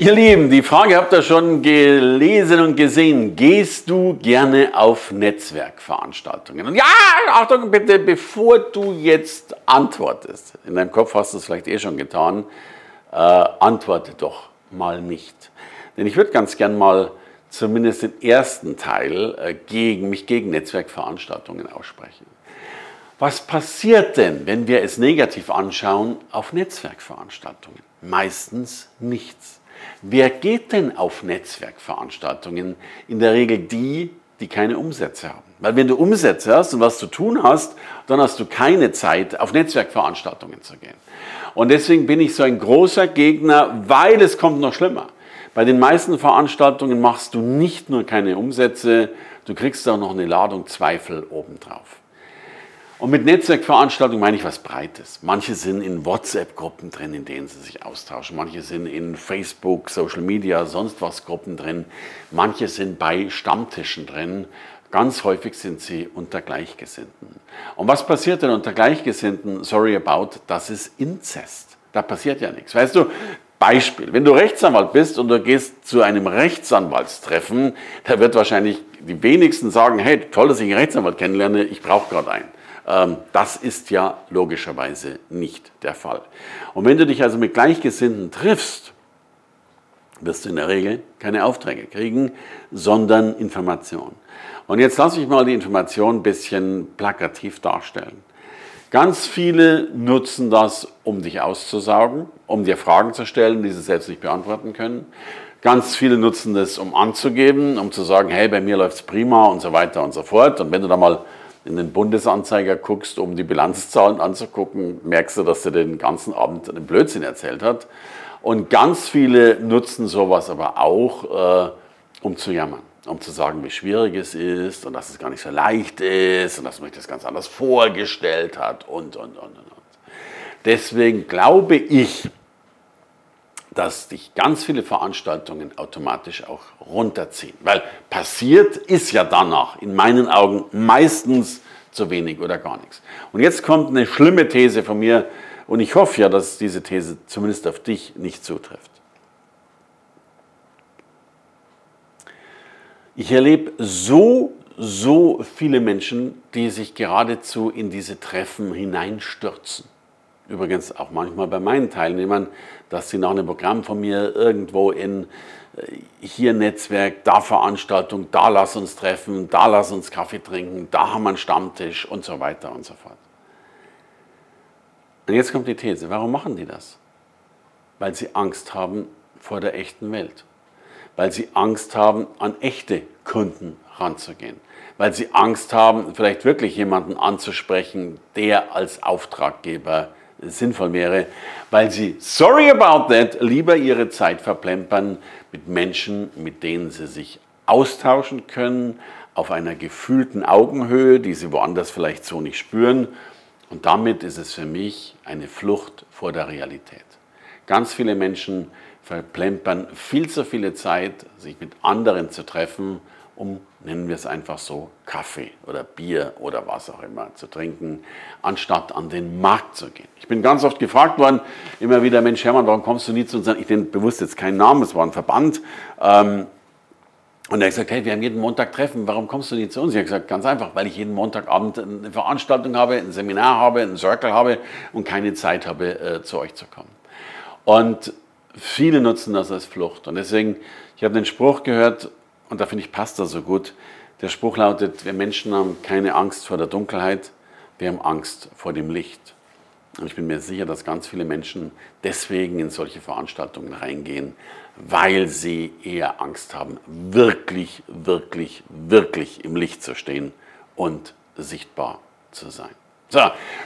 Ihr Lieben, die Frage habt ihr schon gelesen und gesehen. Gehst du gerne auf Netzwerkveranstaltungen? Und ja, Achtung bitte, bevor du jetzt antwortest, in deinem Kopf hast du es vielleicht eh schon getan, äh, antworte doch mal nicht. Denn ich würde ganz gern mal zumindest den ersten Teil äh, gegen mich gegen Netzwerkveranstaltungen aussprechen. Was passiert denn, wenn wir es negativ anschauen auf Netzwerkveranstaltungen? Meistens nichts. Wer geht denn auf Netzwerkveranstaltungen? In der Regel die, die keine Umsätze haben. Weil wenn du Umsätze hast und was zu tun hast, dann hast du keine Zeit, auf Netzwerkveranstaltungen zu gehen. Und deswegen bin ich so ein großer Gegner, weil es kommt noch schlimmer. Bei den meisten Veranstaltungen machst du nicht nur keine Umsätze, du kriegst auch noch eine Ladung Zweifel obendrauf. Und mit Netzwerkveranstaltungen meine ich was Breites. Manche sind in WhatsApp-Gruppen drin, in denen sie sich austauschen. Manche sind in Facebook, Social Media, sonst was Gruppen drin. Manche sind bei Stammtischen drin. Ganz häufig sind sie unter Gleichgesinnten. Und was passiert denn unter Gleichgesinnten? Sorry about, das ist Inzest. Da passiert ja nichts. Weißt du, Beispiel, wenn du Rechtsanwalt bist und du gehst zu einem Rechtsanwaltstreffen, da wird wahrscheinlich die wenigsten sagen, hey, toll, dass ich einen Rechtsanwalt kennenlerne, ich brauche gerade einen. Ähm, das ist ja logischerweise nicht der Fall. Und wenn du dich also mit Gleichgesinnten triffst, wirst du in der Regel keine Aufträge kriegen, sondern Informationen. Und jetzt lasse ich mal die Information ein bisschen plakativ darstellen. Ganz viele nutzen das, um dich auszusaugen, um dir Fragen zu stellen, die sie selbst nicht beantworten können. Ganz viele nutzen das, um anzugeben, um zu sagen, hey, bei mir läuft es prima und so weiter und so fort. Und wenn du da mal in den Bundesanzeiger guckst, um die Bilanzzahlen anzugucken, merkst du, dass er den ganzen Abend einen Blödsinn erzählt hat. Und ganz viele nutzen sowas aber auch, äh, um zu jammern, um zu sagen, wie schwierig es ist und dass es gar nicht so leicht ist und dass man sich das ganz anders vorgestellt hat und, und, und, und. Deswegen glaube ich, dass dich ganz viele Veranstaltungen automatisch auch runterziehen. Weil passiert ist ja danach in meinen Augen meistens zu wenig oder gar nichts. Und jetzt kommt eine schlimme These von mir und ich hoffe ja, dass diese These zumindest auf dich nicht zutrifft. Ich erlebe so, so viele Menschen, die sich geradezu in diese Treffen hineinstürzen übrigens auch manchmal bei meinen Teilnehmern, dass sie nach einem Programm von mir irgendwo in äh, hier Netzwerk, da Veranstaltung, da lass uns treffen, da lass uns Kaffee trinken, da haben wir einen Stammtisch und so weiter und so fort. Und jetzt kommt die These, warum machen die das? Weil sie Angst haben vor der echten Welt. Weil sie Angst haben, an echte Kunden ranzugehen. Weil sie Angst haben, vielleicht wirklich jemanden anzusprechen, der als Auftraggeber sinnvoll wäre, weil sie, sorry about that, lieber ihre Zeit verplempern mit Menschen, mit denen sie sich austauschen können, auf einer gefühlten Augenhöhe, die sie woanders vielleicht so nicht spüren. Und damit ist es für mich eine Flucht vor der Realität. Ganz viele Menschen verplempern viel zu viele Zeit, sich mit anderen zu treffen, um, nennen wir es einfach so, Kaffee oder Bier oder was auch immer zu trinken, anstatt an den Markt zu gehen. Ich bin ganz oft gefragt worden, immer wieder, Mensch Hermann, warum kommst du nie zu uns? Ich nenne bewusst jetzt keinen Namen, es war ein Verband. Ähm, und er hat gesagt, hey, wir haben jeden Montag Treffen, warum kommst du nie zu uns? Ich habe gesagt, ganz einfach, weil ich jeden Montagabend eine Veranstaltung habe, ein Seminar habe, einen Circle habe und keine Zeit habe, äh, zu euch zu kommen. Und viele nutzen das als Flucht. Und deswegen, ich habe den Spruch gehört, und da finde ich, passt das so gut. Der Spruch lautet, wir Menschen haben keine Angst vor der Dunkelheit, wir haben Angst vor dem Licht. Und ich bin mir sicher, dass ganz viele Menschen deswegen in solche Veranstaltungen reingehen, weil sie eher Angst haben, wirklich, wirklich, wirklich im Licht zu stehen und sichtbar zu sein. So,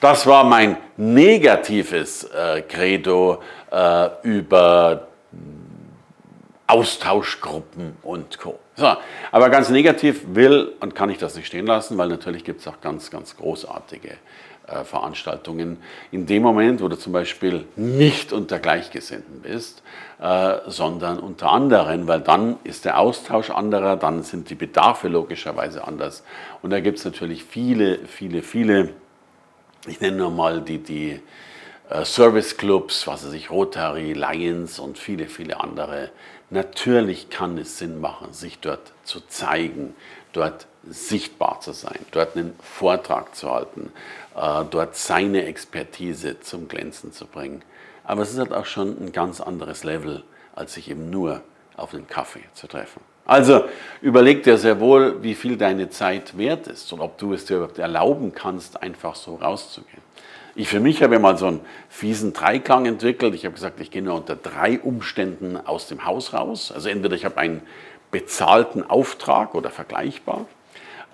das war mein negatives äh, Credo äh, über Austauschgruppen und Co. So, aber ganz negativ will und kann ich das nicht stehen lassen, weil natürlich gibt es auch ganz, ganz großartige äh, Veranstaltungen. In dem Moment, wo du zum Beispiel nicht unter Gleichgesinnten bist, äh, sondern unter anderen, weil dann ist der Austausch anderer, dann sind die Bedarfe logischerweise anders. Und da gibt es natürlich viele, viele, viele, ich nenne nur mal die, die Service-Clubs, was weiß ich, Rotary, Lions und viele, viele andere. Natürlich kann es Sinn machen, sich dort zu zeigen, dort sichtbar zu sein, dort einen Vortrag zu halten, äh, dort seine Expertise zum Glänzen zu bringen. Aber es ist halt auch schon ein ganz anderes Level, als sich eben nur auf einen Kaffee zu treffen. Also überleg dir sehr wohl, wie viel deine Zeit wert ist und ob du es dir überhaupt erlauben kannst, einfach so rauszugehen. Ich für mich habe mal so einen fiesen Dreiklang entwickelt. Ich habe gesagt, ich gehe nur unter drei Umständen aus dem Haus raus. Also entweder ich habe einen bezahlten Auftrag oder vergleichbar,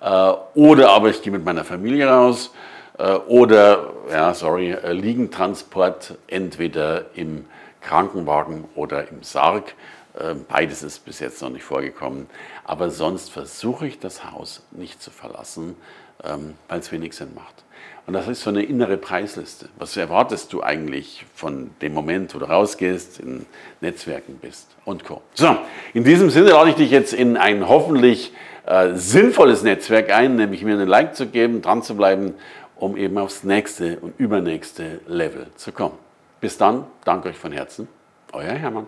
äh, oder aber ich gehe mit meiner Familie raus, äh, oder, ja, sorry, äh, Liegentransport entweder im Krankenwagen oder im Sarg. Beides ist bis jetzt noch nicht vorgekommen. Aber sonst versuche ich das Haus nicht zu verlassen, ähm, weil es wenig Sinn macht. Und das ist so eine innere Preisliste. Was erwartest du eigentlich von dem Moment, wo du rausgehst, in Netzwerken bist und Co. So, in diesem Sinne lade ich dich jetzt in ein hoffentlich äh, sinnvolles Netzwerk ein, nämlich mir einen Like zu geben, dran zu bleiben um eben aufs nächste und übernächste Level zu kommen. Bis dann, danke euch von Herzen, euer Hermann.